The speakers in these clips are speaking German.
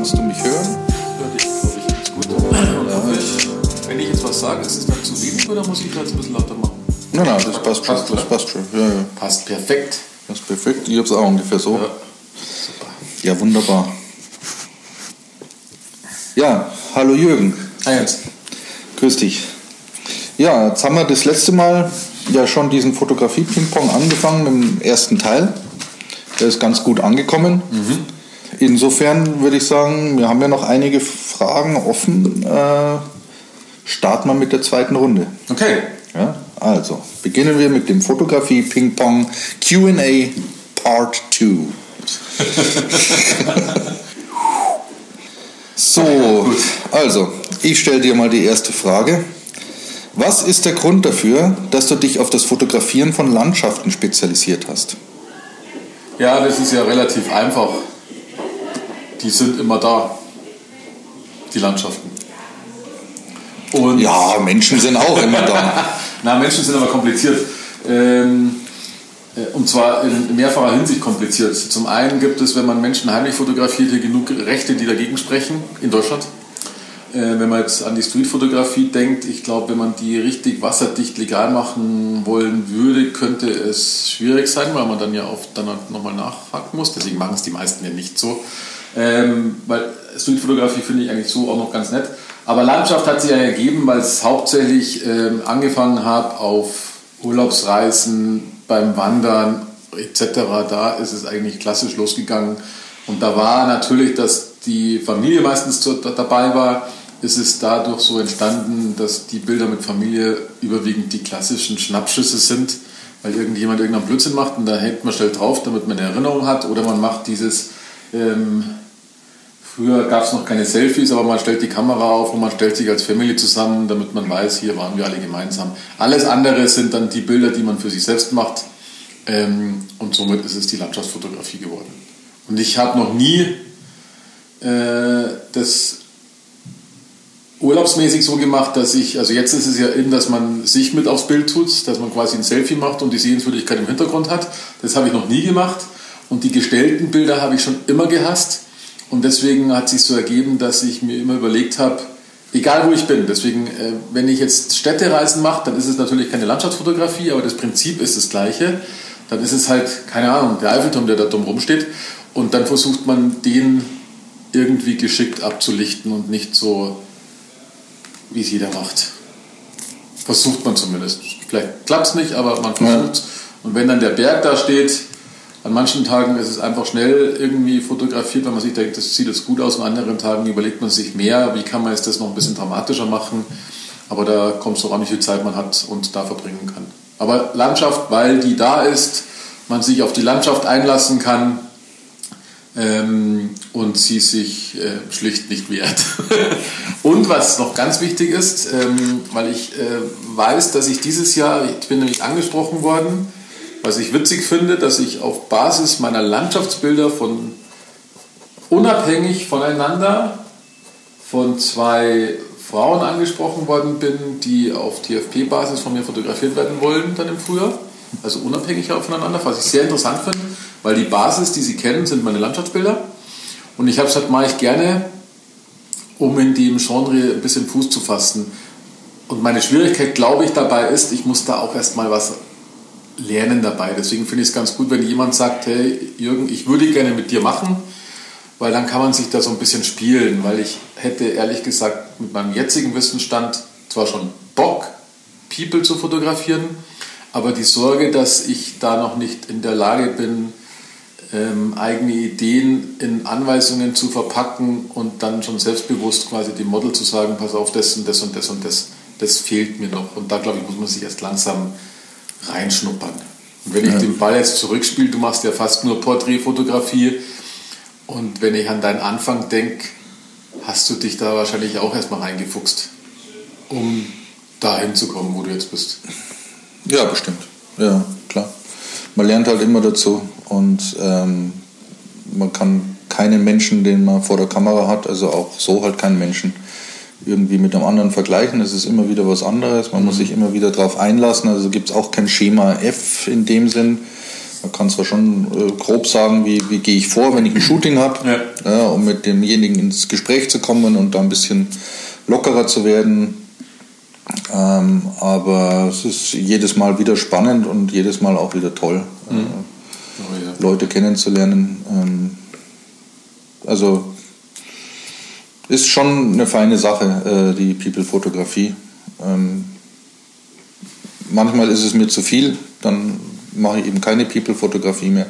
kannst du mich hören? Ja, dich glaube ich ganz gut. Und hoffe ich, wenn ich jetzt was sage, ist es dann zu wenig oder muss ich das ein bisschen lauter machen? Nein, nein, das passt schon. Passt, Das oder? passt schon. Ja, ja. Passt perfekt. Das ist perfekt. Ich hab's auch ungefähr so. Ja, super. Ja, wunderbar. Ja, hallo Jürgen. Eins. Grüß dich. Ja, jetzt haben wir das letzte Mal ja schon diesen Fotografie-Ping-Pong angefangen dem ersten Teil. Der ist ganz gut angekommen. Insofern würde ich sagen, wir haben ja noch einige Fragen offen. Äh, starten wir mit der zweiten Runde. Okay. Ja, also, beginnen wir mit dem Fotografie-Ping-Pong QA Part 2. so, also, ich stelle dir mal die erste Frage. Was ist der Grund dafür, dass du dich auf das Fotografieren von Landschaften spezialisiert hast? Ja, das ist ja relativ einfach. Die sind immer da, die Landschaften. Und Ja, Menschen sind auch immer da. Na, Menschen sind aber kompliziert. Ähm, äh, und zwar in mehrfacher Hinsicht kompliziert. Zum einen gibt es, wenn man Menschen heimlich fotografiert, hier genug Rechte, die dagegen sprechen in Deutschland. Äh, wenn man jetzt an die Streetfotografie denkt, ich glaube, wenn man die richtig wasserdicht legal machen wollen würde, könnte es schwierig sein, weil man dann ja oft dann nochmal nachhaken muss. Deswegen machen es die meisten ja nicht so. Ähm, weil Streetfotografie finde ich eigentlich so auch noch ganz nett. Aber Landschaft hat sich ja ergeben, weil es hauptsächlich ähm, angefangen hat auf Urlaubsreisen, beim Wandern etc. Da ist es eigentlich klassisch losgegangen. Und da war natürlich, dass die Familie meistens dabei war, ist es dadurch so entstanden, dass die Bilder mit Familie überwiegend die klassischen Schnappschüsse sind, weil irgendjemand irgendeinen Blödsinn macht und da hängt man schnell drauf, damit man eine Erinnerung hat. Oder man macht dieses, ähm, früher gab es noch keine Selfies, aber man stellt die Kamera auf und man stellt sich als Family zusammen, damit man weiß, hier waren wir alle gemeinsam. Alles andere sind dann die Bilder, die man für sich selbst macht. Ähm, und somit ist es die Landschaftsfotografie geworden. Und ich habe noch nie äh, das urlaubsmäßig so gemacht, dass ich, also jetzt ist es ja in, dass man sich mit aufs Bild tut, dass man quasi ein Selfie macht und die Sehenswürdigkeit im Hintergrund hat. Das habe ich noch nie gemacht. Und die gestellten Bilder habe ich schon immer gehasst. Und deswegen hat sich so ergeben, dass ich mir immer überlegt habe, egal wo ich bin, deswegen, äh, wenn ich jetzt Städtereisen mache, dann ist es natürlich keine Landschaftsfotografie, aber das Prinzip ist das gleiche. Dann ist es halt, keine Ahnung, der Eiffelturm, der da dumm rumsteht. Und dann versucht man den irgendwie geschickt abzulichten und nicht so, wie es jeder macht. Versucht man zumindest. Vielleicht klappt es nicht, aber man versucht Und wenn dann der Berg da steht, an manchen Tagen ist es einfach schnell irgendwie fotografiert, weil man sich denkt, das sieht jetzt gut aus. An anderen Tagen überlegt man sich mehr, wie kann man jetzt das noch ein bisschen dramatischer machen. Aber da kommt es doch an, wie viel Zeit man hat und da verbringen kann. Aber Landschaft, weil die da ist, man sich auf die Landschaft einlassen kann ähm, und sie sich äh, schlicht nicht wehrt. und was noch ganz wichtig ist, ähm, weil ich äh, weiß, dass ich dieses Jahr, ich bin nämlich angesprochen worden, was ich witzig finde, dass ich auf Basis meiner Landschaftsbilder von unabhängig voneinander von zwei Frauen angesprochen worden bin, die auf TFP-Basis von mir fotografiert werden wollen dann im Frühjahr. Also unabhängig voneinander, was ich sehr interessant finde, weil die Basis, die sie kennen, sind meine Landschaftsbilder. Und ich habe es halt mache ich gerne, um in dem Genre ein bisschen Fuß zu fassen. Und meine Schwierigkeit, glaube ich, dabei ist, ich muss da auch erstmal was lernen dabei. Deswegen finde ich es ganz gut, wenn jemand sagt, hey Jürgen, ich würde gerne mit dir machen, weil dann kann man sich da so ein bisschen spielen, weil ich hätte ehrlich gesagt mit meinem jetzigen Wissensstand zwar schon Bock, People zu fotografieren, aber die Sorge, dass ich da noch nicht in der Lage bin, ähm, eigene Ideen in Anweisungen zu verpacken und dann schon selbstbewusst quasi dem Model zu sagen, pass auf, das und das und das und das, das fehlt mir noch. Und da, glaube ich, muss man sich erst langsam reinschnuppern. Und wenn ich den Ball jetzt zurückspiele, du machst ja fast nur Porträtfotografie und wenn ich an deinen Anfang denke, hast du dich da wahrscheinlich auch erstmal reingefuchst, um dahin zu kommen, wo du jetzt bist. Ja, bestimmt. Ja, klar. Man lernt halt immer dazu und ähm, man kann keinen Menschen, den man vor der Kamera hat, also auch so halt keinen Menschen, irgendwie mit einem anderen vergleichen. Es ist immer wieder was anderes. Man muss sich immer wieder darauf einlassen. Also gibt es auch kein Schema F in dem Sinn. Man kann zwar schon äh, grob sagen, wie, wie gehe ich vor, wenn ich ein Shooting habe, ja. ja, um mit demjenigen ins Gespräch zu kommen und da ein bisschen lockerer zu werden. Ähm, aber es ist jedes Mal wieder spannend und jedes Mal auch wieder toll, mhm. äh, oh, ja. Leute kennenzulernen. Ähm, also ist schon eine feine Sache, äh, die People-Fotografie. Ähm, manchmal ist es mir zu viel, dann mache ich eben keine People-Fotografie mehr.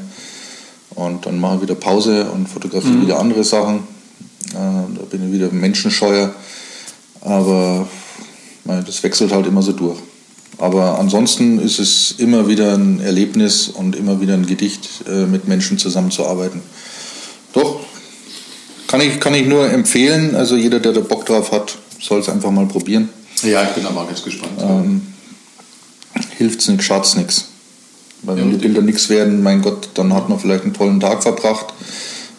Und dann mache ich wieder Pause und fotografiere mhm. wieder andere Sachen. Äh, da bin ich wieder menschenscheuer. Aber das wechselt halt immer so durch. Aber ansonsten ist es immer wieder ein Erlebnis und immer wieder ein Gedicht, äh, mit Menschen zusammenzuarbeiten. Kann ich, kann ich nur empfehlen. Also jeder, der da Bock drauf hat, soll es einfach mal probieren. Ja, ich bin aber ganz gespannt. Ähm, hilft's nichts, schadet's nichts. Weil wenn ja, die Bilder nichts werden, mein Gott, dann hat man vielleicht einen tollen Tag verbracht,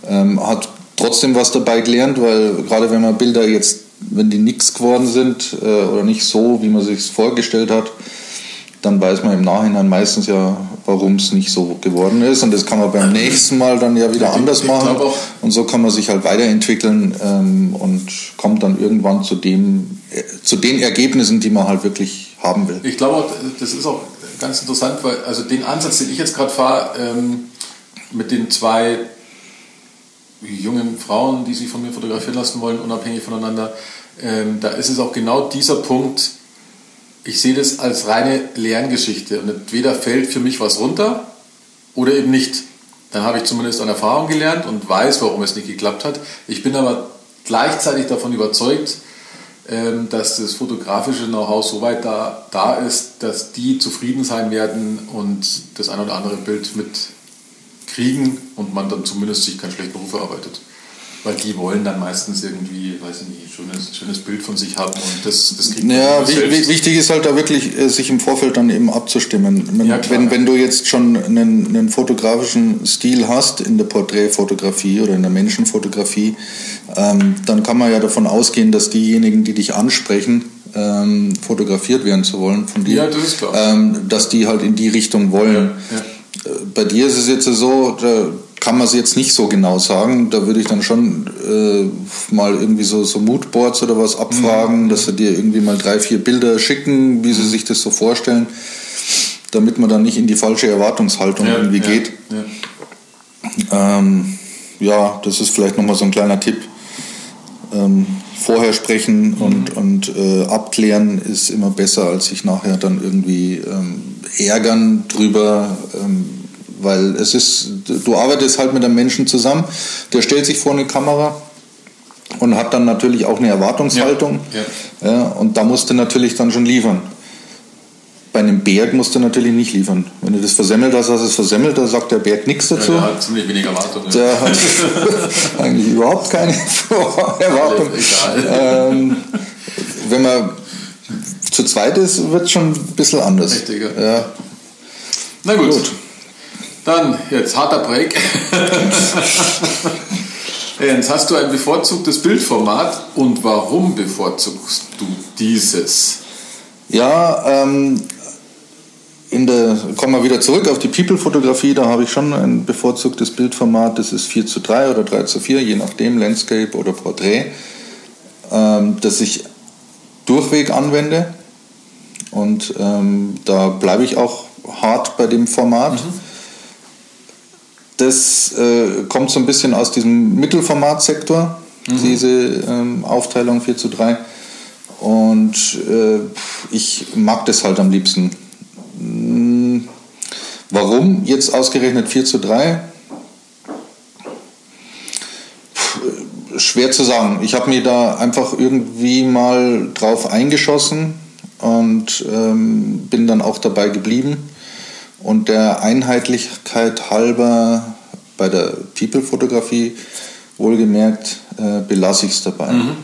ähm, hat trotzdem was dabei gelernt, weil gerade wenn man Bilder jetzt wenn die nichts geworden sind äh, oder nicht so, wie man sich vorgestellt hat, dann weiß man im Nachhinein meistens ja, warum es nicht so geworden ist. Und das kann man beim nächsten Mal dann ja wieder anders machen. Und so kann man sich halt weiterentwickeln ähm, und kommt dann irgendwann zu, dem, äh, zu den Ergebnissen, die man halt wirklich haben will. Ich glaube, das ist auch ganz interessant, weil also den Ansatz, den ich jetzt gerade fahre, ähm, mit den zwei jungen Frauen, die sich von mir fotografieren lassen wollen, unabhängig voneinander, ähm, da ist es auch genau dieser Punkt, ich sehe das als reine Lerngeschichte und entweder fällt für mich was runter oder eben nicht. Dann habe ich zumindest an Erfahrung gelernt und weiß, warum es nicht geklappt hat. Ich bin aber gleichzeitig davon überzeugt, ähm, dass das fotografische Know-how so weit da, da ist, dass die zufrieden sein werden und das ein oder andere Bild mit kriegen und man dann zumindest sich keinen schlechten Ruf erarbeitet. Weil die wollen dann meistens irgendwie, weiß ich nicht, schönes, schönes Bild von sich haben und das, das kriegt man Ja, wichtig ist halt da wirklich, äh, sich im Vorfeld dann eben abzustimmen. Wenn, ja, wenn, wenn du jetzt schon einen, einen fotografischen Stil hast in der Porträtfotografie oder in der Menschenfotografie, ähm, dann kann man ja davon ausgehen, dass diejenigen, die dich ansprechen, ähm, fotografiert werden zu wollen von dir, ja, das ähm, dass die halt in die Richtung wollen. Ja, ja. Bei dir ist es jetzt so, da kann man es jetzt nicht so genau sagen. Da würde ich dann schon äh, mal irgendwie so, so Moodboards oder was abfragen, mhm. dass sie dir irgendwie mal drei, vier Bilder schicken, wie sie sich das so vorstellen, damit man dann nicht in die falsche Erwartungshaltung ja, irgendwie ja, geht. Ja. Ähm, ja, das ist vielleicht nochmal so ein kleiner Tipp. Ähm, vorher sprechen mhm. und, und äh, abklären ist immer besser, als sich nachher dann irgendwie ähm, ärgern drüber, ähm, weil es ist, du arbeitest halt mit einem Menschen zusammen, der stellt sich vor eine Kamera und hat dann natürlich auch eine Erwartungshaltung ja, ja. ja und da musst du natürlich dann schon liefern. Bei einem Berg musst du natürlich nicht liefern. Wenn du das versemmelt hast, hast du es versemmelt, dann sagt der Berg nichts dazu. Ja, der hat ziemlich wenig Erwartungen. Der hat eigentlich überhaupt keine Erwartung. Ähm, wenn man zu zweit ist, wird es schon ein bisschen anders. Richtig, ja. ja. Na gut. gut. Dann jetzt harter Break. Jens, hast du ein bevorzugtes Bildformat und warum bevorzugst du dieses? Ja, ähm, in der, kommen wir wieder zurück auf die People-Fotografie, da habe ich schon ein bevorzugtes Bildformat, das ist 4 zu 3 oder 3 zu 4, je nachdem, Landscape oder Porträt, ähm, das ich durchweg anwende. Und ähm, da bleibe ich auch hart bei dem Format. Mhm. Das äh, kommt so ein bisschen aus diesem Mittelformatsektor, mhm. diese ähm, Aufteilung 4 zu 3. Und äh, ich mag das halt am liebsten. Hm, warum jetzt ausgerechnet 4 zu 3? schwer zu sagen. Ich habe mir da einfach irgendwie mal drauf eingeschossen und ähm, bin dann auch dabei geblieben. Und der Einheitlichkeit halber bei der People-Fotografie wohlgemerkt äh, belasse ich es dabei. Mhm.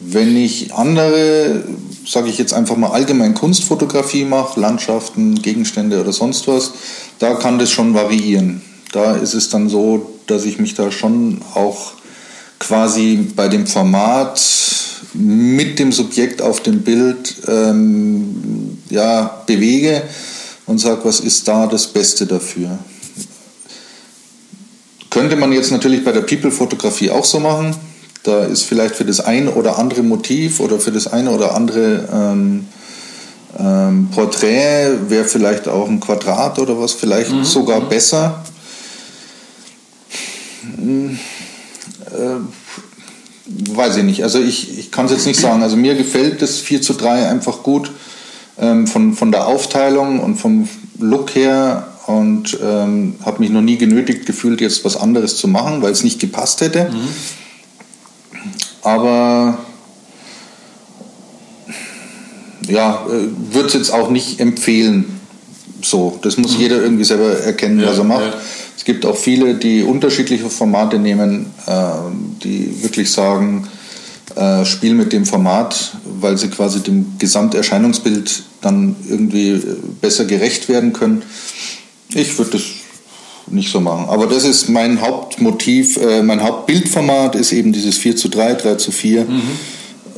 Wenn ich andere, sage ich jetzt einfach mal allgemein Kunstfotografie mache, Landschaften, Gegenstände oder sonst was, da kann das schon variieren. Da ist es dann so, dass ich mich da schon auch quasi bei dem Format mit dem Subjekt auf dem Bild ähm, ja, bewege und sage, was ist da das Beste dafür. Könnte man jetzt natürlich bei der People-Fotografie auch so machen. Da ist vielleicht für das ein oder andere Motiv oder für das eine oder andere ähm, ähm, Porträt wäre vielleicht auch ein Quadrat oder was vielleicht mhm. sogar mhm. besser. Hm, äh, weiß ich nicht. Also ich, ich kann es jetzt nicht sagen. Also mir gefällt das 4 zu 3 einfach gut ähm, von, von der Aufteilung und vom Look her und ähm, habe mich noch nie genötigt gefühlt, jetzt was anderes zu machen, weil es nicht gepasst hätte. Mhm. Aber ja, äh, würde es jetzt auch nicht empfehlen. So, das muss mhm. jeder irgendwie selber erkennen, ja, was er macht. Ja. Es gibt auch viele, die unterschiedliche Formate nehmen, äh, die wirklich sagen, äh, spiel mit dem Format, weil sie quasi dem Gesamterscheinungsbild dann irgendwie besser gerecht werden können. Ich würde das nicht so machen. Aber das ist mein Hauptmotiv, äh, mein Hauptbildformat ist eben dieses 4 zu 3, 3 zu 4. Mhm.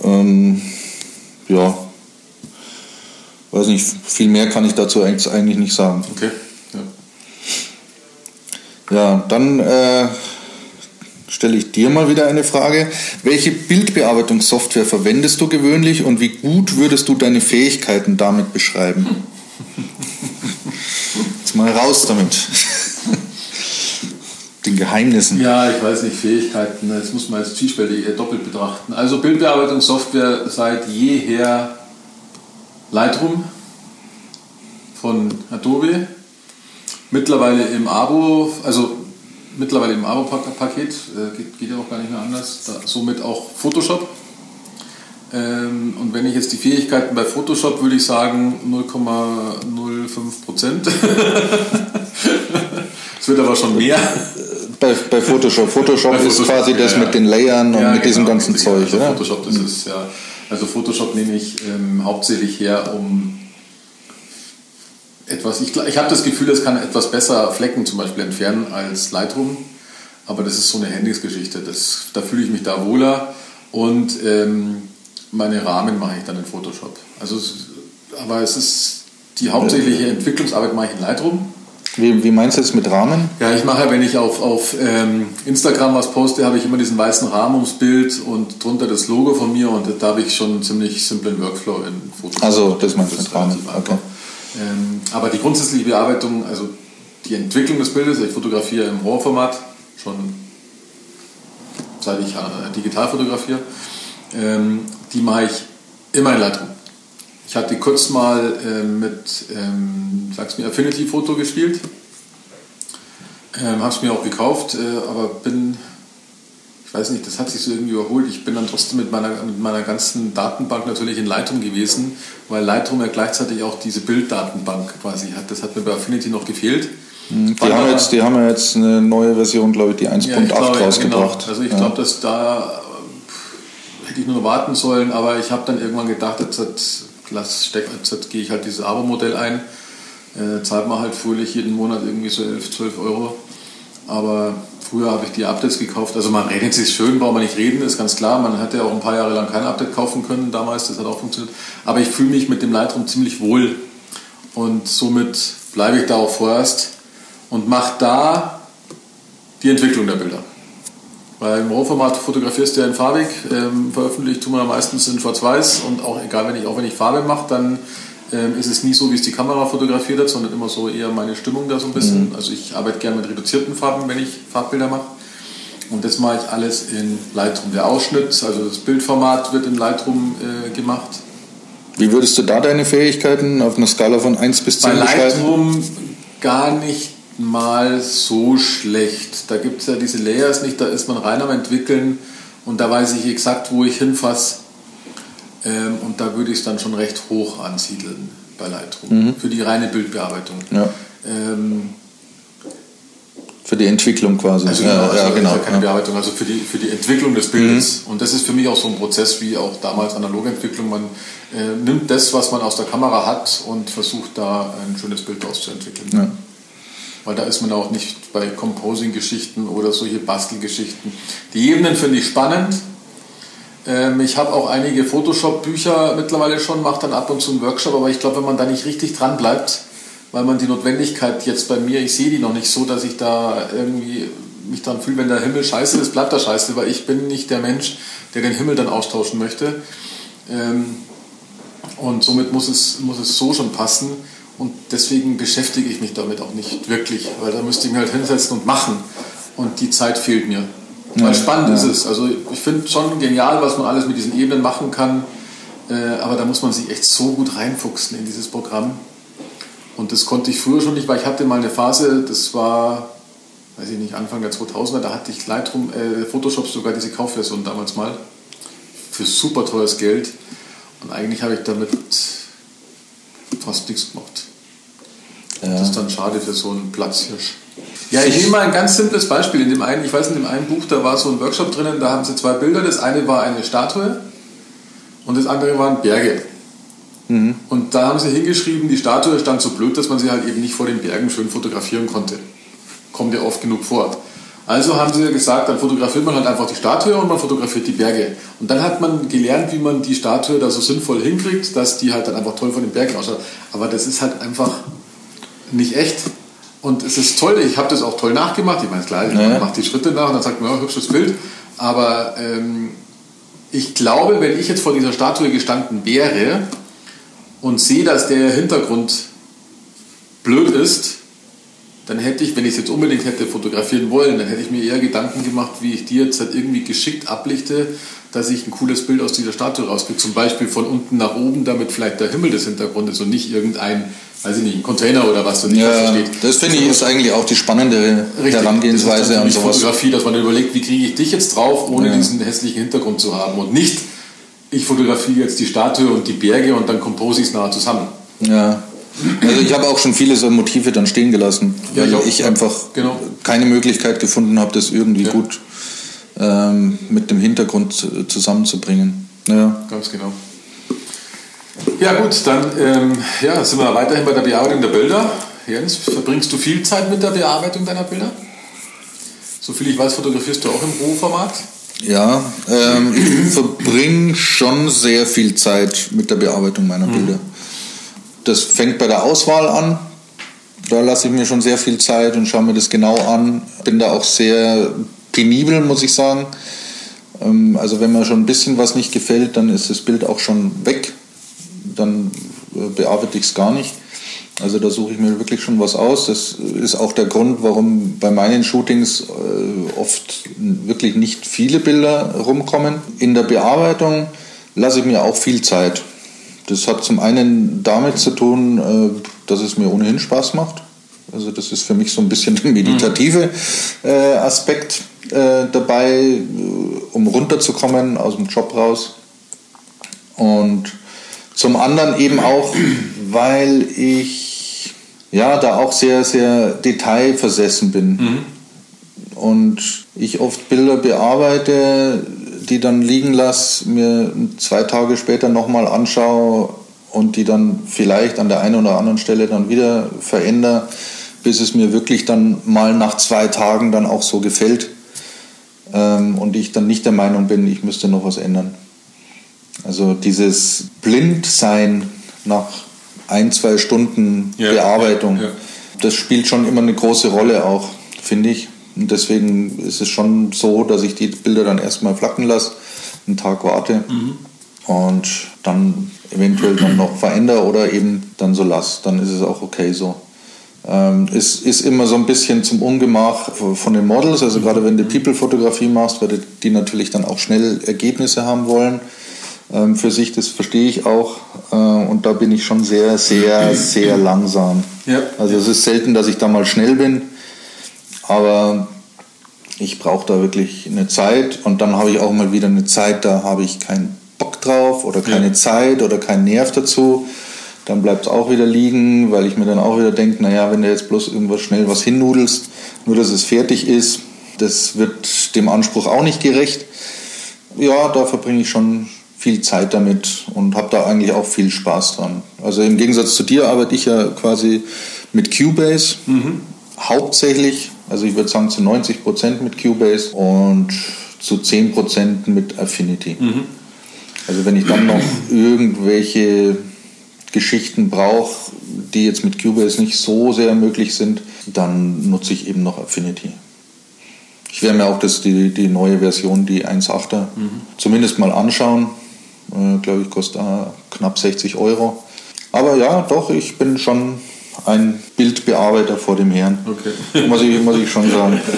Ähm, ja, weiß nicht, viel mehr kann ich dazu eigentlich nicht sagen. Okay. Ja, ja dann äh, stelle ich dir mal wieder eine Frage. Welche Bildbearbeitungssoftware verwendest du gewöhnlich und wie gut würdest du deine Fähigkeiten damit beschreiben? Jetzt mal raus damit. Den Geheimnissen. Ja, ich weiß nicht, Fähigkeiten, das muss man jetzt zwiespältig doppelt betrachten. Also Bildbearbeitungssoftware seit jeher Lightroom von Adobe. Mittlerweile im Abo, also mittlerweile im Abo-Paket, äh, geht, geht, ja auch gar nicht mehr anders. Da, somit auch Photoshop. Ähm, und wenn ich jetzt die Fähigkeiten bei Photoshop würde ich sagen 0,05 Prozent. Es wird aber schon mehr. Bei, bei Photoshop. Photoshop. bei Photoshop ist quasi ja, das ja. mit den Layern und ja, mit genau, diesem ganzen Zeug. Also Photoshop, das mhm. ist ja. Also Photoshop nehme ich ähm, hauptsächlich her, um etwas, ich, ich habe das Gefühl, es kann etwas besser Flecken zum Beispiel entfernen als Lightroom, aber das ist so eine Handysgeschichte, da fühle ich mich da wohler und ähm, meine Rahmen mache ich dann in Photoshop. Also, aber es ist die hauptsächliche Entwicklungsarbeit mache ich in Lightroom. Wie, wie meinst du jetzt mit Rahmen? Ja, ich mache, wenn ich auf, auf ähm, Instagram was poste, habe ich immer diesen weißen Rahmen ums Bild und drunter das Logo von mir und da habe ich schon einen ziemlich simplen Workflow in Photoshop. Also, das meinst du mit Rahmen. Okay. Ähm, aber die grundsätzliche Bearbeitung, also die Entwicklung des Bildes, ich fotografiere im RAW-Format schon seit ich äh, digital fotografiere, ähm, die mache ich immer in Lightroom. Ich hatte kurz mal äh, mit, ähm, sag's mir, Affinity Photo gespielt. Ähm, habe es mir auch gekauft, äh, aber bin weiß nicht, das hat sich so irgendwie überholt. Ich bin dann trotzdem mit meiner, mit meiner ganzen Datenbank natürlich in Lightroom gewesen, weil Lightroom ja gleichzeitig auch diese Bilddatenbank quasi hat. Das hat mir bei Affinity noch gefehlt. Mhm. Die haben, jetzt, die haben ja jetzt eine neue Version, glaube ich, die 1.8 ja, rausgebracht. Genau. Also ich ja. glaube, dass da hätte ich nur warten sollen, aber ich habe dann irgendwann gedacht, jetzt, jetzt, jetzt, jetzt gehe ich halt dieses Abo-Modell ein, äh, zahlt man halt fröhlich jeden Monat irgendwie so 11, 12 Euro. Aber Früher habe ich die Updates gekauft. Also man redet sich schön, braucht man nicht reden, ist ganz klar. Man hätte ja auch ein paar Jahre lang kein Update kaufen können damals, das hat auch funktioniert. Aber ich fühle mich mit dem Lightroom ziemlich wohl und somit bleibe ich da auch vorerst und mache da die Entwicklung der Bilder. Weil im RAW-Format fotografierst du ja in farbig, ähm, veröffentlicht tun wir meistens in schwarz-weiß und auch egal, wenn ich, auch wenn ich Farbe mache, dann ähm, ist es nie so, wie es die Kamera fotografiert hat, sondern immer so eher meine Stimmung da so ein bisschen. Mhm. Also ich arbeite gerne mit reduzierten Farben, wenn ich Farbbilder mache. Und das mache ich alles in Lightroom. Der Ausschnitt, also das Bildformat wird in Lightroom äh, gemacht. Wie würdest du da deine Fähigkeiten auf einer Skala von 1 bis 10 Bei Lightroom gar nicht mal so schlecht. Da gibt es ja diese Layers nicht, da ist man rein am entwickeln und da weiß ich exakt, wo ich hinfasse. Ähm, und da würde ich es dann schon recht hoch ansiedeln bei Lightroom. Mhm. Für die reine Bildbearbeitung. Ja. Ähm, für die Entwicklung quasi. Also, genau, also ja, genau. Ja keine Bearbeitung, also für die, für die Entwicklung des Bildes. Mhm. Und das ist für mich auch so ein Prozess wie auch damals analoge Entwicklung. Man äh, nimmt das, was man aus der Kamera hat und versucht da ein schönes Bild auszuentwickeln. Ja. Weil da ist man auch nicht bei Composing-Geschichten oder solche Bastelgeschichten. Die Ebenen finde ich spannend, ähm, ich habe auch einige Photoshop-Bücher mittlerweile schon, mache dann ab und zu einen Workshop, aber ich glaube, wenn man da nicht richtig dran bleibt, weil man die Notwendigkeit jetzt bei mir, ich sehe die noch nicht so, dass ich da irgendwie mich dann fühle, wenn der Himmel scheiße ist, bleibt er scheiße, weil ich bin nicht der Mensch, der den Himmel dann austauschen möchte. Ähm, und somit muss es, muss es so schon passen. Und deswegen beschäftige ich mich damit auch nicht wirklich, weil da müsste ich mich halt hinsetzen und machen. Und die Zeit fehlt mir. Weil ja, spannend ja. ist es. Also ich finde schon genial, was man alles mit diesen Ebenen machen kann. Äh, aber da muss man sich echt so gut reinfuchsen in dieses Programm. Und das konnte ich früher schon nicht, weil ich hatte mal eine Phase, das war, weiß ich nicht, Anfang der 2000er, da hatte ich Lightroom, äh, Photoshop sogar diese Kaufversion damals mal für super teures Geld. Und eigentlich habe ich damit fast nichts gemacht. Ja. Das ist dann schade für so einen Platzhirsch. Ja, ich nehme mal ein ganz simples Beispiel. In dem einen, ich weiß, in dem einen Buch, da war so ein Workshop drinnen, da haben sie zwei Bilder. Das eine war eine Statue und das andere waren Berge. Mhm. Und da haben sie hingeschrieben, die Statue stand so blöd, dass man sie halt eben nicht vor den Bergen schön fotografieren konnte. Kommt ja oft genug vor. Also haben sie gesagt, dann fotografiert man halt einfach die Statue und man fotografiert die Berge. Und dann hat man gelernt, wie man die Statue da so sinnvoll hinkriegt, dass die halt dann einfach toll von den Bergen ausschaut. Aber das ist halt einfach nicht echt. Und es ist toll, ich habe das auch toll nachgemacht. Ich meine, klar, ich ja. mache die Schritte nach und dann sagt man, ja, hübsches Bild. Aber ähm, ich glaube, wenn ich jetzt vor dieser Statue gestanden wäre und sehe, dass der Hintergrund blöd ist, dann hätte ich, wenn ich es jetzt unbedingt hätte fotografieren wollen, dann hätte ich mir eher Gedanken gemacht, wie ich die jetzt halt irgendwie geschickt ablichte, dass ich ein cooles Bild aus dieser Statue rauskriege. Zum Beispiel von unten nach oben, damit vielleicht der Himmel des Hintergrundes und nicht irgendein, weiß ich nicht, ein Container oder was du nicht ja, versteht. Das finde ich ist eigentlich auch die spannende Richtig, Herangehensweise an sowas. Fotografie, dass man überlegt, wie kriege ich dich jetzt drauf, ohne ja. diesen hässlichen Hintergrund zu haben und nicht, ich fotografiere jetzt die Statue und die Berge und dann compose ich es nachher zusammen. Ja, also ich habe auch schon viele so Motive dann stehen gelassen, weil ja, ich, ich, einfach genau. keine Möglichkeit gefunden habe, das irgendwie ja. gut ähm, mit dem Hintergrund zusammenzubringen. Ja. Ganz genau. Ja gut, dann ähm, ja, sind wir weiterhin bei der Bearbeitung der Bilder. Jens, verbringst du viel Zeit mit der Bearbeitung deiner Bilder? Soviel ich weiß, fotografierst du auch im Rohformat? Ja, ähm, ich verbringe schon sehr viel Zeit mit der Bearbeitung meiner mhm. Das fängt bei der Auswahl an. Da lasse ich mir schon sehr viel Zeit und schaue mir das genau an. Bin da auch sehr penibel, muss ich sagen. Ähm, also wenn mir schon ein bisschen was nicht gefällt, dann ist das Bild auch schon weg. Dann äh, bearbeite ich es gar nicht. Also da suche ich mir wirklich schon was aus. Das ist auch der Grund, warum bei meinen Shootings äh, oft wirklich nicht viele Bilder rumkommen. In der Bearbeitung lasse ich mir auch viel Zeit. Das hat zum einen damit zu tun, äh, dass es mir ohnehin Spaß macht. Also das ist für mich so ein bisschen der meditative mhm. äh, Aspekt äh, dabei, um runterzukommen aus dem Job raus. Und zum anderen eben auch, weil ich ja da auch sehr, sehr detailversessen bin. Mhm. Und ich oft Bilder bearbeite, die dann liegen lasse, mir zwei Tage später nochmal anschaue und die dann vielleicht an der einen oder anderen Stelle dann wieder verändere, bis es mir wirklich dann mal nach zwei Tagen dann auch so gefällt ähm, und ich dann nicht der Meinung bin, ich müsste noch was ändern. Also dieses Blindsein nach ein, zwei Stunden ja, Bearbeitung, ja, ja. das spielt schon immer eine große Rolle auch, finde ich. Und deswegen ist es schon so, dass ich die Bilder dann erstmal flacken lasse, einen Tag warte mhm. und dann eventuell dann noch verändere oder eben dann so lasse. Dann ist es auch okay so. Ähm, es ist immer so ein bisschen zum Ungemach von den Models, also gerade wenn du People-Fotografie machst, weil die natürlich dann auch schnell Ergebnisse haben wollen ähm, für sich, das verstehe ich auch. Äh, und da bin ich schon sehr, sehr, sehr langsam. Ja. Also es ist selten, dass ich da mal schnell bin. Aber ich brauche da wirklich eine Zeit und dann habe ich auch mal wieder eine Zeit, da habe ich keinen Bock drauf oder keine ja. Zeit oder keinen Nerv dazu. Dann bleibt es auch wieder liegen, weil ich mir dann auch wieder denke, naja, wenn du jetzt bloß irgendwas schnell was hinnudelst, nur dass es fertig ist, das wird dem Anspruch auch nicht gerecht. Ja, da verbringe ich schon viel Zeit damit und habe da eigentlich auch viel Spaß dran. Also im Gegensatz zu dir arbeite ich ja quasi mit Cubase. Mhm hauptsächlich, also ich würde sagen zu 90 Prozent mit Cubase und zu 10 Prozent mit Affinity. Mhm. Also wenn ich dann noch irgendwelche Geschichten brauche, die jetzt mit Cubase nicht so sehr möglich sind, dann nutze ich eben noch Affinity. Ich werde mir auch das, die, die neue Version, die 1.8er, mhm. zumindest mal anschauen. Äh, Glaube ich, kostet knapp 60 Euro. Aber ja, doch, ich bin schon ein Bildbearbeiter vor dem Herrn. Okay. Muss, ich, muss ich schon sagen.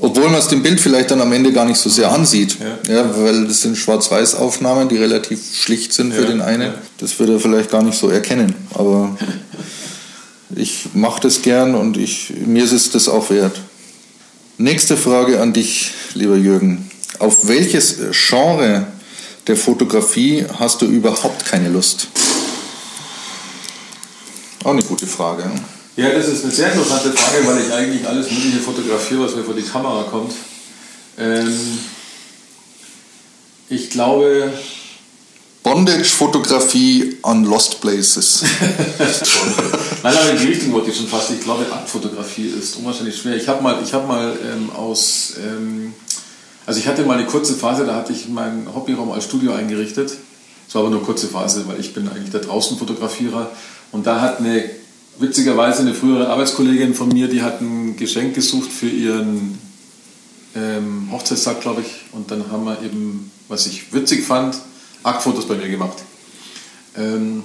Obwohl man es dem Bild vielleicht dann am Ende gar nicht so sehr ansieht. Ja. ja weil das sind Schwarz-Weiß-Aufnahmen, die relativ schlicht sind für ja, den einen. Ja. Das würde er vielleicht gar nicht so erkennen. Aber ich mache das gern und ich, mir ist es das auch wert. Nächste Frage an dich, lieber Jürgen. Auf welches Genre der Fotografie hast du überhaupt keine Lust? Auch eine gute Frage. Ja, das ist eine sehr interessante Frage, weil ich eigentlich alles Mögliche fotografiere, was mir vor die Kamera kommt. Ähm, ich glaube. Bondage-Fotografie on Lost Places. Nein, aber in die Richtung wollte ich schon fast. Ich glaube, Aktfotografie ist unwahrscheinlich schwer. Ich habe mal, ich hab mal ähm, aus. Ähm, also, ich hatte mal eine kurze Phase, da hatte ich meinen Hobbyraum als Studio eingerichtet. Es war aber nur eine kurze Phase, weil ich bin eigentlich der Draußenfotografierer. Und da hat eine witzigerweise eine frühere Arbeitskollegin von mir, die hat ein Geschenk gesucht für ihren ähm, Hochzeitstag, glaube ich. Und dann haben wir eben, was ich witzig fand, Aktfotos bei mir gemacht. Ähm,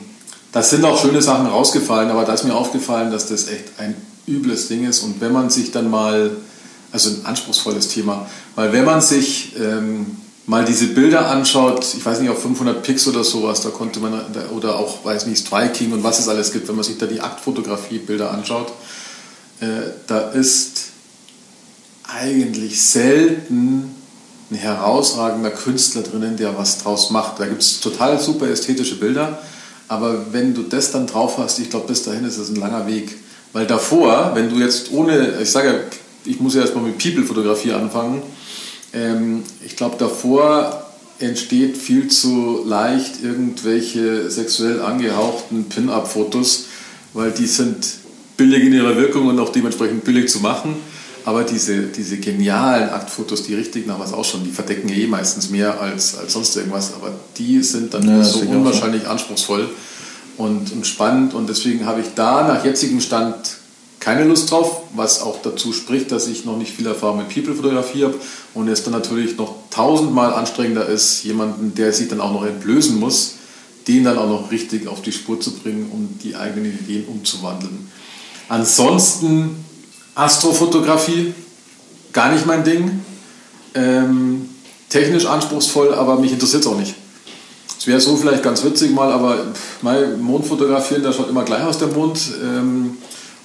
das sind auch schöne Sachen rausgefallen, aber da ist mir aufgefallen, dass das echt ein übles Ding ist. Und wenn man sich dann mal, also ein anspruchsvolles Thema, weil wenn man sich ähm, mal diese Bilder anschaut, ich weiß nicht, auf 500 Pix oder sowas, da konnte man, oder auch, weiß nicht, Striking und was es alles gibt, wenn man sich da die Aktfotografie-Bilder anschaut, äh, da ist eigentlich selten ein herausragender Künstler drinnen, der was draus macht. Da gibt es total super ästhetische Bilder, aber wenn du das dann drauf hast, ich glaube, bis dahin ist es ein langer Weg. Weil davor, wenn du jetzt ohne, ich sage ja, ich muss ja erstmal mit People-Fotografie anfangen, ähm, ich glaube, davor entsteht viel zu leicht irgendwelche sexuell angehauchten Pin-Up-Fotos, weil die sind billig in ihrer Wirkung und auch dementsprechend billig zu machen. Aber diese, diese genialen Aktfotos, die richtig nach was ausschauen, die verdecken eh meistens mehr als, als sonst irgendwas, aber die sind dann ja, so. unwahrscheinlich anspruchsvoll und, und spannend. Und deswegen habe ich da nach jetzigem Stand keine Lust drauf, was auch dazu spricht, dass ich noch nicht viel Erfahrung mit People-Fotografie habe und es dann natürlich noch tausendmal anstrengender ist, jemanden, der sich dann auch noch entblößen muss, den dann auch noch richtig auf die Spur zu bringen, um die eigenen Ideen umzuwandeln. Ansonsten Astrofotografie, gar nicht mein Ding. Ähm, technisch anspruchsvoll, aber mich interessiert es auch nicht. Es wäre so vielleicht ganz witzig mal, aber mal Mond fotografieren, der schaut immer gleich aus, der Mond. Ähm,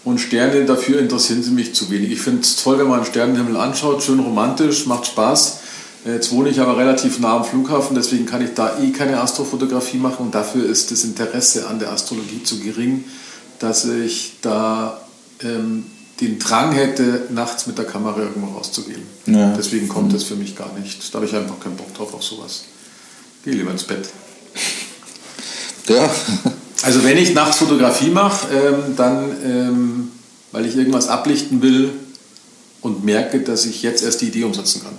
und Sterne, dafür interessieren sie mich zu wenig. Ich finde es toll, wenn man einen Sternenhimmel anschaut, schön romantisch, macht Spaß. Äh, jetzt wohne ich aber relativ nah am Flughafen, deswegen kann ich da eh keine Astrofotografie machen und dafür ist das Interesse an der Astrologie zu gering, dass ich da ähm, den Drang hätte, nachts mit der Kamera irgendwo rauszugehen. Ja. Deswegen kommt das für mich gar nicht. Da habe ich einfach keinen Bock drauf auf sowas. Geh lieber ins Bett. Ja. Also wenn ich nachts Fotografie mache, ähm, dann, ähm, weil ich irgendwas ablichten will und merke, dass ich jetzt erst die Idee umsetzen kann.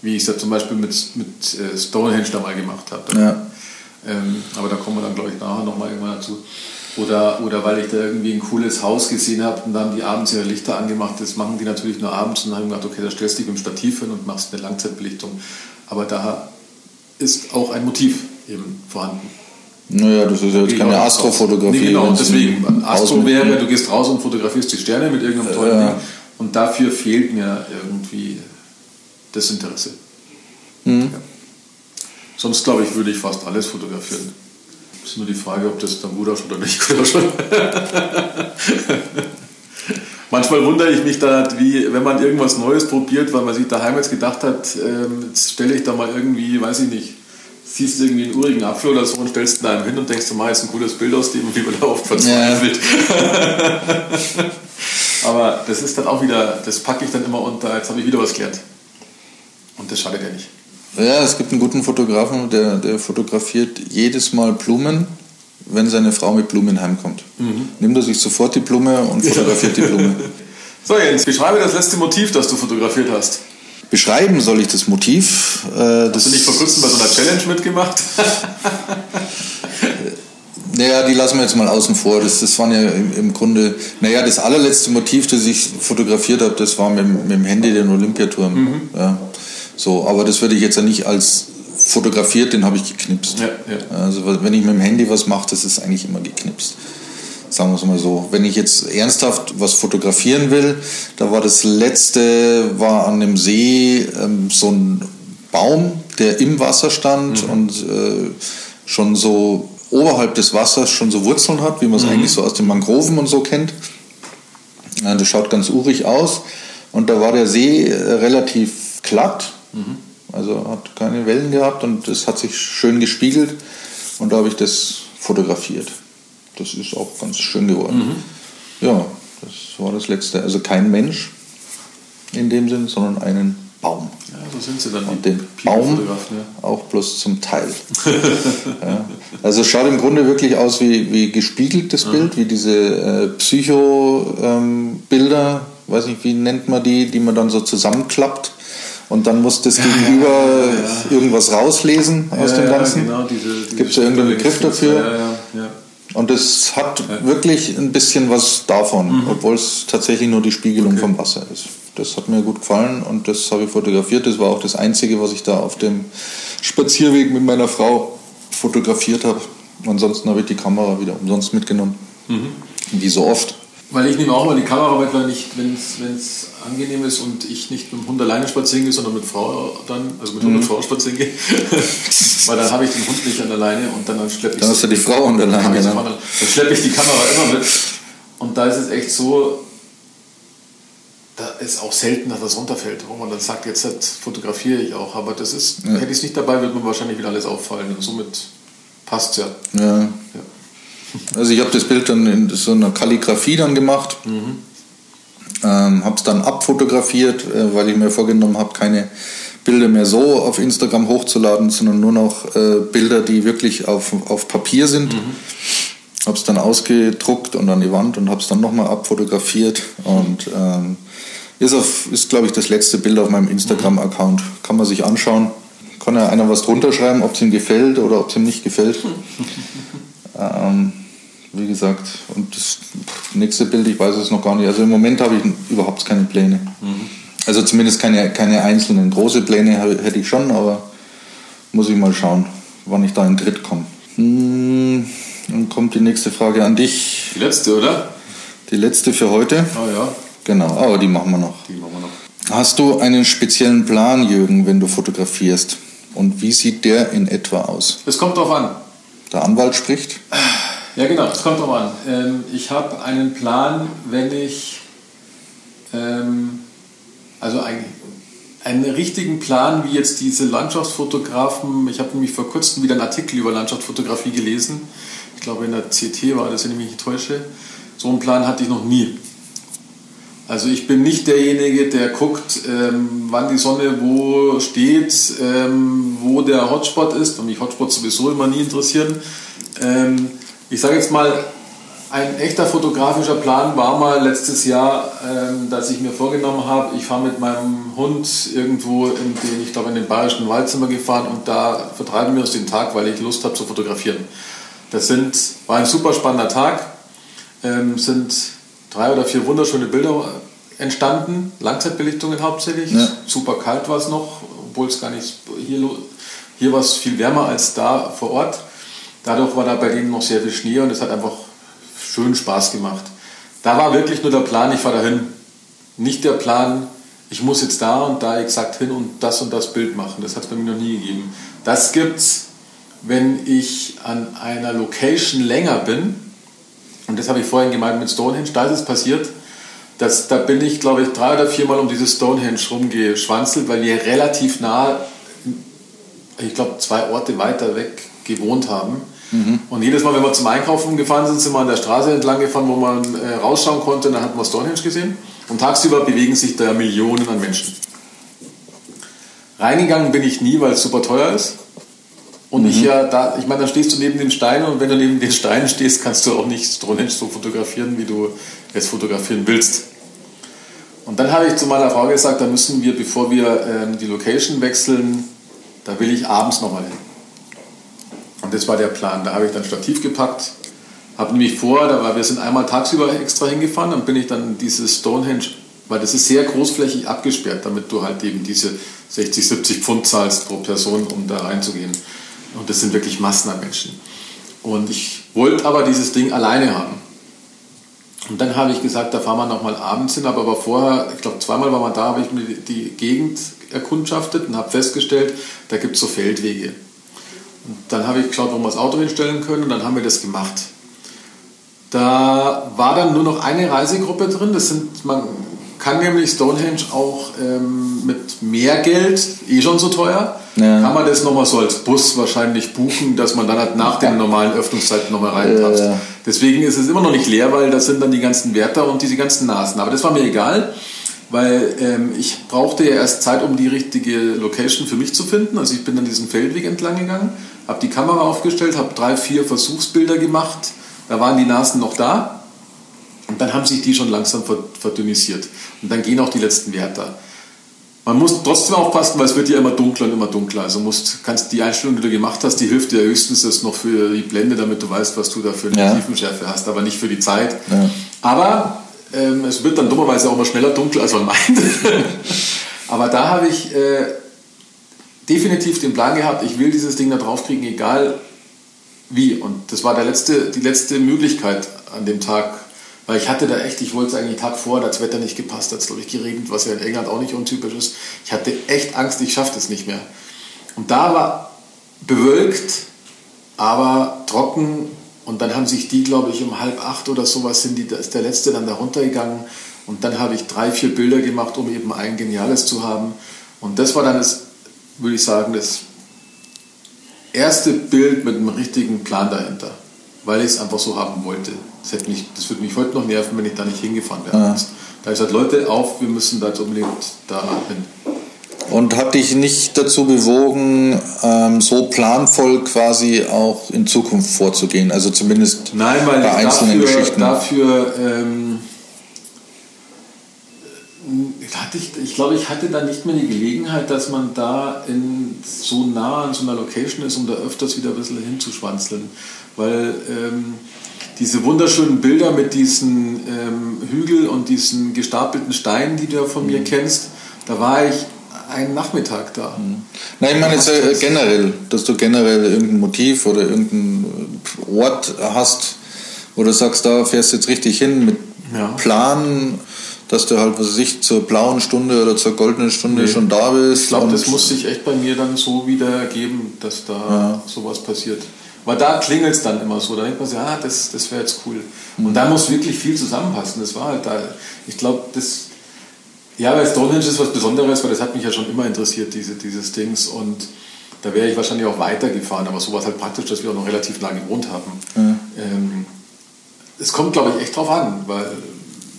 Wie ich es ja zum Beispiel mit, mit äh, Stonehenge da mal gemacht habe. Ja. Ähm, aber da kommen wir dann, glaube ich, nachher nochmal irgendwann dazu. Oder, oder weil ich da irgendwie ein cooles Haus gesehen habe und dann die abends ihre Lichter angemacht. Das machen die natürlich nur abends und dann habe ich gedacht, okay, da stellst du dich im Stativ hin und machst eine Langzeitbelichtung. Aber da ist auch ein Motiv eben vorhanden. Naja, das ist ja jetzt keine Astrofotografie. Nee, genau, deswegen. Astro wäre, du gehst raus und fotografierst die Sterne mit irgendeinem tollen ja. Ding. Und dafür fehlt mir irgendwie das Interesse. Mhm. Ja. Sonst glaube ich, würde ich fast alles fotografieren. Es ist nur die Frage, ob das dann gut ausschaut oder nicht gut ausschaut. Manchmal wundere ich mich da, wie wenn man irgendwas Neues probiert, weil man sich daheim jetzt gedacht hat, ähm, jetzt stelle ich da mal irgendwie, weiß ich nicht, siehst irgendwie einen urigen Apfel oder so und stellst ihn da einem hin und denkst, du mach jetzt ein cooles Bild aus dem, wie man da oft verzweifelt. Ja. Aber das ist dann auch wieder, das packe ich dann immer unter, jetzt habe ich wieder was gelernt. Und das schadet ja nicht. Ja, es gibt einen guten Fotografen, der, der fotografiert jedes Mal Blumen, wenn seine Frau mit Blumen heimkommt. Mhm. Nimmt er sich sofort die Blume und fotografiert die Blume. So Jens, beschreibe das letzte Motiv, das du fotografiert hast. Beschreiben soll ich das Motiv. Äh, Hast du nicht vor kurzem bei so einer Challenge mitgemacht? Naja, die lassen wir jetzt mal außen vor. Das, das waren ja im, im Grunde, naja, das allerletzte Motiv, das ich fotografiert habe, das war mit, mit dem Handy den Olympiaturm. Mhm. Ja. So, aber das würde ich jetzt ja nicht als fotografiert, den habe ich geknipst. Ja, ja. Also wenn ich mit dem Handy was mache, das ist eigentlich immer geknipst. Sagen wir es mal so. Wenn ich jetzt ernsthaft was fotografieren will, da war das letzte, war an dem See ähm, so ein Baum, der im Wasser stand mhm. und äh, schon so oberhalb des Wassers schon so Wurzeln hat, wie man es mhm. eigentlich so aus den Mangroven und so kennt. Ja, das schaut ganz urig aus. Und da war der See äh, relativ glatt. Mhm. Also hat keine Wellen gehabt und es hat sich schön gespiegelt und da habe ich das fotografiert. Das ist auch ganz schön geworden. Mhm. Ja, das war das letzte. Also kein Mensch in dem Sinn, sondern einen Baum. Ja, so sind sie dann. Und den Baum ja. auch bloß zum Teil. ja. Also es schaut im Grunde wirklich aus wie, wie gespiegeltes Bild, wie diese äh, Psycho-Bilder, ähm, weiß nicht, wie nennt man die, die man dann so zusammenklappt und dann muss das Gegenüber ja, ja, ja, irgendwas rauslesen aus dem Ganzen. Genau, Gibt es ja irgendeinen Begriff dafür? Und es hat wirklich ein bisschen was davon, mhm. obwohl es tatsächlich nur die Spiegelung okay. vom Wasser ist. Das hat mir gut gefallen und das habe ich fotografiert. Das war auch das Einzige, was ich da auf dem Spazierweg mit meiner Frau fotografiert habe. Ansonsten habe ich die Kamera wieder umsonst mitgenommen. Mhm. Wie so oft. Weil ich nehme auch mal die Kamera mit, wenn es angenehm ist und ich nicht mit dem Hund alleine spazieren gehe, sondern mit Frau dann, also mit Hund und mhm. Frau spazieren gehe. Weil dann habe ich den Hund nicht an alleine und dann, schleppe ich Dann hast du die Frau an alleine. Dann, dann schleppe ich die Kamera immer mit. Und da ist es echt so, da ist auch selten, dass was runterfällt, wo man dann sagt, jetzt fotografiere ich auch. Aber das ist, ja. hätte ich es nicht dabei, würde mir wahrscheinlich wieder alles auffallen. Und somit passt es ja. ja. ja. Also ich habe das Bild dann in so einer Kalligrafie dann gemacht. Mhm. Ähm, habe es dann abfotografiert, äh, weil ich mir vorgenommen habe, keine Bilder mehr so auf Instagram hochzuladen, sondern nur noch äh, Bilder, die wirklich auf, auf Papier sind. Mhm. Habe es dann ausgedruckt und an die Wand und habe es dann nochmal abfotografiert. Und ähm, ist, ist glaube ich, das letzte Bild auf meinem Instagram-Account. Kann man sich anschauen. Kann ja einer was drunter schreiben, ob es ihm gefällt oder ob es ihm nicht gefällt. ähm, wie gesagt. Und das nächste Bild, ich weiß es noch gar nicht. Also im Moment habe ich überhaupt keine Pläne. Mhm. Also zumindest keine, keine einzelnen. Große Pläne hätte ich schon, aber muss ich mal schauen, wann ich da in Dritt komme. Hm, dann kommt die nächste Frage an dich. Die letzte, oder? Die letzte für heute. Oh ja. Genau, aber die machen wir noch. Die machen wir noch. Hast du einen speziellen Plan, Jürgen, wenn du fotografierst? Und wie sieht der in etwa aus? Es kommt darauf an. Der Anwalt spricht? Ja, genau, es kommt drauf an. Ähm, ich habe einen Plan, wenn ich, ähm, also einen, einen richtigen Plan, wie jetzt diese Landschaftsfotografen, ich habe nämlich vor kurzem wieder einen Artikel über Landschaftsfotografie gelesen, ich glaube in der CT war das, wenn ich mich nicht täusche. So einen Plan hatte ich noch nie. Also ich bin nicht derjenige, der guckt, ähm, wann die Sonne wo steht, ähm, wo der Hotspot ist, und mich Hotspots sowieso immer nie interessieren. Ähm, ich sage jetzt mal, ein echter fotografischer Plan war mal letztes Jahr, ähm, dass ich mir vorgenommen habe, ich fahre mit meinem Hund irgendwo in den, ich glaube, in den bayerischen Waldzimmer gefahren und da vertreiben wir uns den Tag, weil ich Lust habe zu fotografieren. Das sind, war ein super spannender Tag, ähm, sind drei oder vier wunderschöne Bilder entstanden, Langzeitbelichtungen hauptsächlich. Ja. Super kalt war es noch, obwohl es gar nicht, hier, hier war es viel wärmer als da vor Ort. Dadurch war da bei denen noch sehr viel Schnee und es hat einfach schön Spaß gemacht. Da war wirklich nur der Plan, ich fahre dahin. Nicht der Plan, ich muss jetzt da und da exakt hin und das und das Bild machen. Das hat es bei mir noch nie gegeben. Das gibt's, wenn ich an einer Location länger bin. Und das habe ich vorhin gemeint mit Stonehenge. Da ist es passiert. dass, da bin ich, glaube ich, drei oder viermal um dieses Stonehenge rumgeschwanzelt, weil wir relativ nah, ich glaube, zwei Orte weiter weg gewohnt haben. Mhm. Und jedes Mal, wenn wir zum Einkaufen gefahren sind, sind wir an der Straße entlang gefahren, wo man äh, rausschauen konnte. Und dann hatten wir Stonehenge gesehen. Und tagsüber bewegen sich da Millionen an Menschen. Reingegangen bin ich nie, weil es super teuer ist. Und mhm. ich ja da, ich meine, dann stehst du neben den Steinen und wenn du neben den Steinen stehst, kannst du auch nicht Stonehenge so fotografieren, wie du es fotografieren willst. Und dann habe ich zu meiner Frau gesagt, da müssen wir, bevor wir äh, die Location wechseln, da will ich abends nochmal hin. Und das war der Plan. Da habe ich dann Stativ gepackt, Habe nämlich vor, da war, wir sind einmal tagsüber extra hingefahren, dann bin ich dann dieses Stonehenge, weil das ist sehr großflächig abgesperrt, damit du halt eben diese 60, 70 Pfund zahlst pro Person, um da reinzugehen. Und das sind wirklich Massen an Menschen. Und ich wollte aber dieses Ding alleine haben. Und dann habe ich gesagt, da fahren wir nochmal abends hin, aber vorher, ich glaube zweimal waren wir da, habe ich mir die Gegend erkundschaftet und habe festgestellt, da gibt es so Feldwege. Und dann habe ich geschaut, wo wir das Auto hinstellen können und dann haben wir das gemacht. Da war dann nur noch eine Reisegruppe drin. Das sind, man kann nämlich Stonehenge auch ähm, mit mehr Geld, eh schon so teuer, ja. kann man das nochmal so als Bus wahrscheinlich buchen, dass man dann halt nach den normalen Öffnungszeiten nochmal reinpasst. Ja. Deswegen ist es immer noch nicht leer, weil das sind dann die ganzen Wärter und diese ganzen Nasen. Aber das war mir egal, weil ähm, ich brauchte ja erst Zeit, um die richtige Location für mich zu finden. Also ich bin dann diesen Feldweg entlang gegangen, habe die Kamera aufgestellt, habe drei, vier Versuchsbilder gemacht. Da waren die Nasen noch da. Und dann haben sich die schon langsam verdünnisiert. Und dann gehen auch die letzten Wärter. Man muss trotzdem aufpassen, weil es wird ja immer dunkler und immer dunkler. Also musst, kannst die Einstellung, die du gemacht hast, die hilft dir höchstens jetzt noch für die Blende, damit du weißt, was du da für eine ja. Tiefenschärfe hast, aber nicht für die Zeit. Ja. Aber ähm, es wird dann dummerweise auch mal schneller dunkel, als man meint. aber da habe ich äh, definitiv den Plan gehabt, ich will dieses Ding da drauf kriegen, egal wie. Und das war der letzte, die letzte Möglichkeit an dem Tag, weil ich hatte da echt, ich wollte es eigentlich einen Tag vor, das Wetter nicht gepasst, hat es, glaube ich, geregnet, was ja in England auch nicht untypisch ist. Ich hatte echt Angst, ich schaffe das nicht mehr. Und da war bewölkt, aber trocken. Und dann haben sich die, glaube ich, um halb acht oder sowas sind die, ist der letzte dann da runtergegangen. Und dann habe ich drei, vier Bilder gemacht, um eben ein geniales zu haben. Und das war dann das, würde ich sagen, das erste Bild mit einem richtigen Plan dahinter, weil ich es einfach so haben wollte. Das, hätte mich, das würde mich heute noch nerven, wenn ich da nicht hingefahren wäre. Ja. Da ist halt Leute auf, wir müssen da jetzt unbedingt da hin. Und hat dich nicht dazu bewogen, ähm, so planvoll quasi auch in Zukunft vorzugehen? Also zumindest Nein, bei einzelnen dafür, Geschichten. Dafür ähm, hatte ich, ich glaube, ich hatte da nicht mehr die Gelegenheit, dass man da in, so nah an so einer Location ist, um da öfters wieder ein bisschen hinzuschwanzeln. Weil ähm, diese wunderschönen Bilder mit diesen ähm, Hügel und diesen gestapelten Steinen, die du ja von mhm. mir kennst, da war ich einen Nachmittag da. Mhm. Nein, ich meine jetzt äh, generell, dass du generell irgendein Motiv oder irgendeinen Ort hast, wo du sagst, da fährst du jetzt richtig hin mit ja. Plan, dass du halt, was weiß ich, zur blauen Stunde oder zur goldenen Stunde nee. schon da bist. Ich glaube, das muss sich echt bei mir dann so wieder ergeben, dass da ja. sowas passiert. Weil da klingelt es dann immer so. Da denkt man sich, ah, das, das wäre jetzt cool. Mhm. Und da muss wirklich viel zusammenpassen. Das war halt da. Ich glaube, das. Ja, weil Stonehenge ist was Besonderes, weil das hat mich ja schon immer interessiert, diese, dieses Dings. Und da wäre ich wahrscheinlich auch weitergefahren. Aber so war es halt praktisch, dass wir auch noch relativ lange gewohnt haben. Mhm. Ähm, es kommt, glaube ich, echt drauf an, weil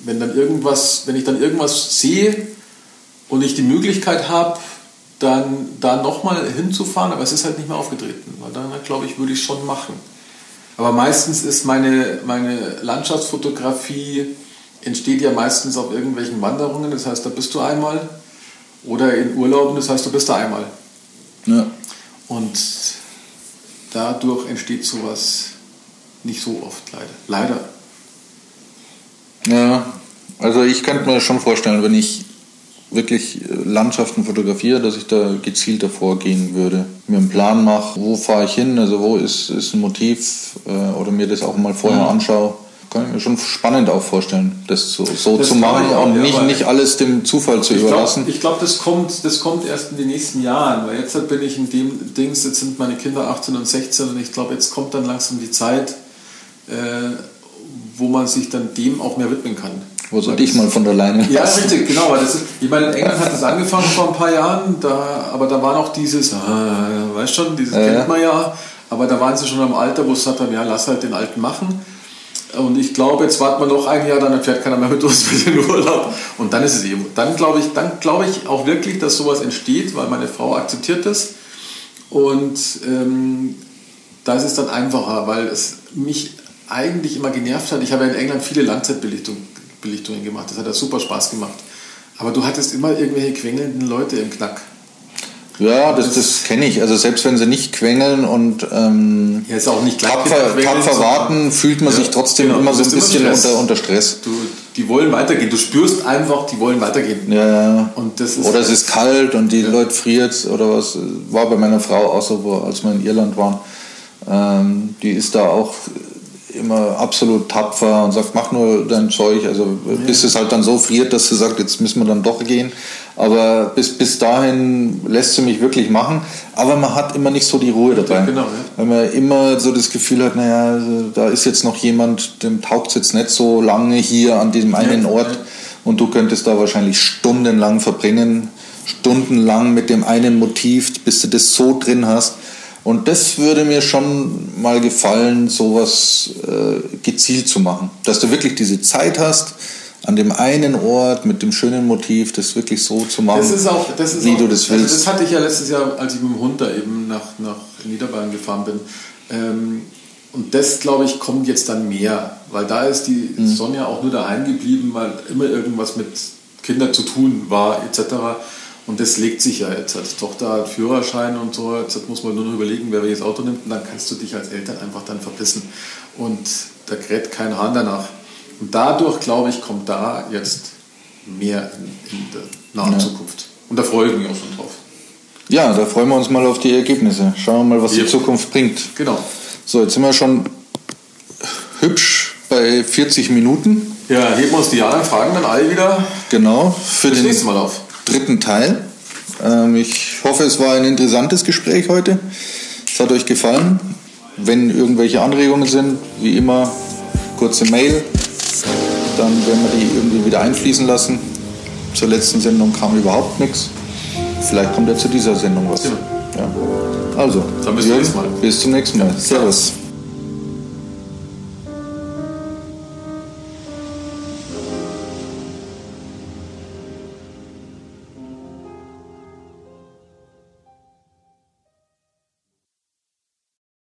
wenn dann irgendwas, wenn ich dann irgendwas sehe und ich die Möglichkeit habe, dann da nochmal hinzufahren, aber es ist halt nicht mehr aufgetreten, weil dann, glaube ich, würde ich schon machen. Aber meistens ist meine, meine Landschaftsfotografie, entsteht ja meistens auf irgendwelchen Wanderungen, das heißt, da bist du einmal, oder in Urlauben, das heißt, du bist da einmal. Ja. Und dadurch entsteht sowas nicht so oft, leider. Leider. Ja, also ich könnte mir schon vorstellen, wenn ich wirklich äh, Landschaften fotografiere, dass ich da gezielt davor gehen würde. Mir einen Plan mache, wo fahre ich hin, also wo ist, ist ein Motiv äh, oder mir das auch mal vorher anschaue. Kann ich mir schon spannend auch vorstellen, das so, so das zu machen auch, und nicht, nicht alles dem Zufall zu ich überlassen. Glaub, ich glaube, das kommt, das kommt erst in den nächsten Jahren, weil jetzt bin ich in dem Dings, jetzt sind meine Kinder 18 und 16 und ich glaube, jetzt kommt dann langsam die Zeit, äh, wo man sich dann dem auch mehr widmen kann. Wo so dich mal von der Leine Ja, richtig, genau. Weil das ist, ich meine, in England hat das angefangen vor ein paar Jahren, da, aber da war noch dieses, ah, weißt schon, dieses ja, kennt man ja, aber da waren sie schon am Alter, wo es haben, ja, lass halt den Alten machen. Und ich glaube, jetzt warten wir noch ein Jahr, dann fährt keiner mehr mit uns für den Urlaub. Und dann ist es eben. Dann glaube ich, dann glaube ich auch wirklich, dass sowas entsteht, weil meine Frau akzeptiert das. Und ähm, da ist es dann einfacher, weil es mich eigentlich immer genervt hat. Ich habe ja in England viele Langzeitbelichtungen Belichtungen gemacht. Das hat ja super Spaß gemacht. Aber du hattest immer irgendwelche quengelnden Leute im Knack. Ja, das, das kenne ich. Also selbst wenn sie nicht quengeln und ähm, ja, ist auch nicht tapfer, tapfer warten, fühlt man ja, sich trotzdem genau, immer so ein bisschen Stress. Unter, unter Stress. Du, die wollen weitergehen. Du spürst einfach, die wollen weitergehen. Ja, und das ist oder es ist kalt und die ja. Leute friert oder was. War bei meiner Frau auch so, als wir in Irland waren. Ähm, die ist da auch immer absolut tapfer und sagt, mach nur dein Zeug. Also bis es halt dann so friert, dass sie sagt, jetzt müssen wir dann doch gehen. Aber bis, bis dahin lässt sie mich wirklich machen. Aber man hat immer nicht so die Ruhe dabei. Ja, genau, ja. Weil man immer so das Gefühl hat, naja, da ist jetzt noch jemand, dem taugt es jetzt nicht so lange hier an diesem einen Ort. Und du könntest da wahrscheinlich stundenlang verbringen. Stundenlang mit dem einen Motiv, bis du das so drin hast und das würde mir schon mal gefallen, sowas äh, gezielt zu machen. Dass du wirklich diese Zeit hast, an dem einen Ort mit dem schönen Motiv, das wirklich so zu machen, das auch, wie auch, du das willst. Also das hatte ich ja letztes Jahr, als ich mit dem Hund da eben nach, nach Niederbayern gefahren bin. Ähm, und das, glaube ich, kommt jetzt dann mehr, weil da ist die mhm. Sonja auch nur daheim geblieben, weil immer irgendwas mit Kindern zu tun war, etc. Und das legt sich ja jetzt. Als Tochter hat Führerschein und so, jetzt muss man nur noch überlegen, wer welches Auto nimmt und dann kannst du dich als Eltern einfach dann verbissen. Und da kräht kein Hahn danach. Und dadurch, glaube ich, kommt da jetzt mehr in, in der nahen ja. Zukunft. Und da freue ich mich auch schon drauf. Ja, da freuen wir uns mal auf die Ergebnisse. Schauen wir mal, was ja. die Zukunft bringt. Genau. So, jetzt sind wir schon hübsch bei 40 Minuten. Ja, heben wir uns die anderen Fragen dann alle wieder. Genau. Für das nächste Mal auf dritten Teil. Ähm, ich hoffe, es war ein interessantes Gespräch heute. Es hat euch gefallen. Wenn irgendwelche Anregungen sind, wie immer, kurze Mail. Dann werden wir die irgendwie wieder einfließen lassen. Zur letzten Sendung kam überhaupt nichts. Vielleicht kommt ja zu dieser Sendung was. Ja. Also, dann bis zum nächsten Mal. Bis zum nächsten Mal. Servus.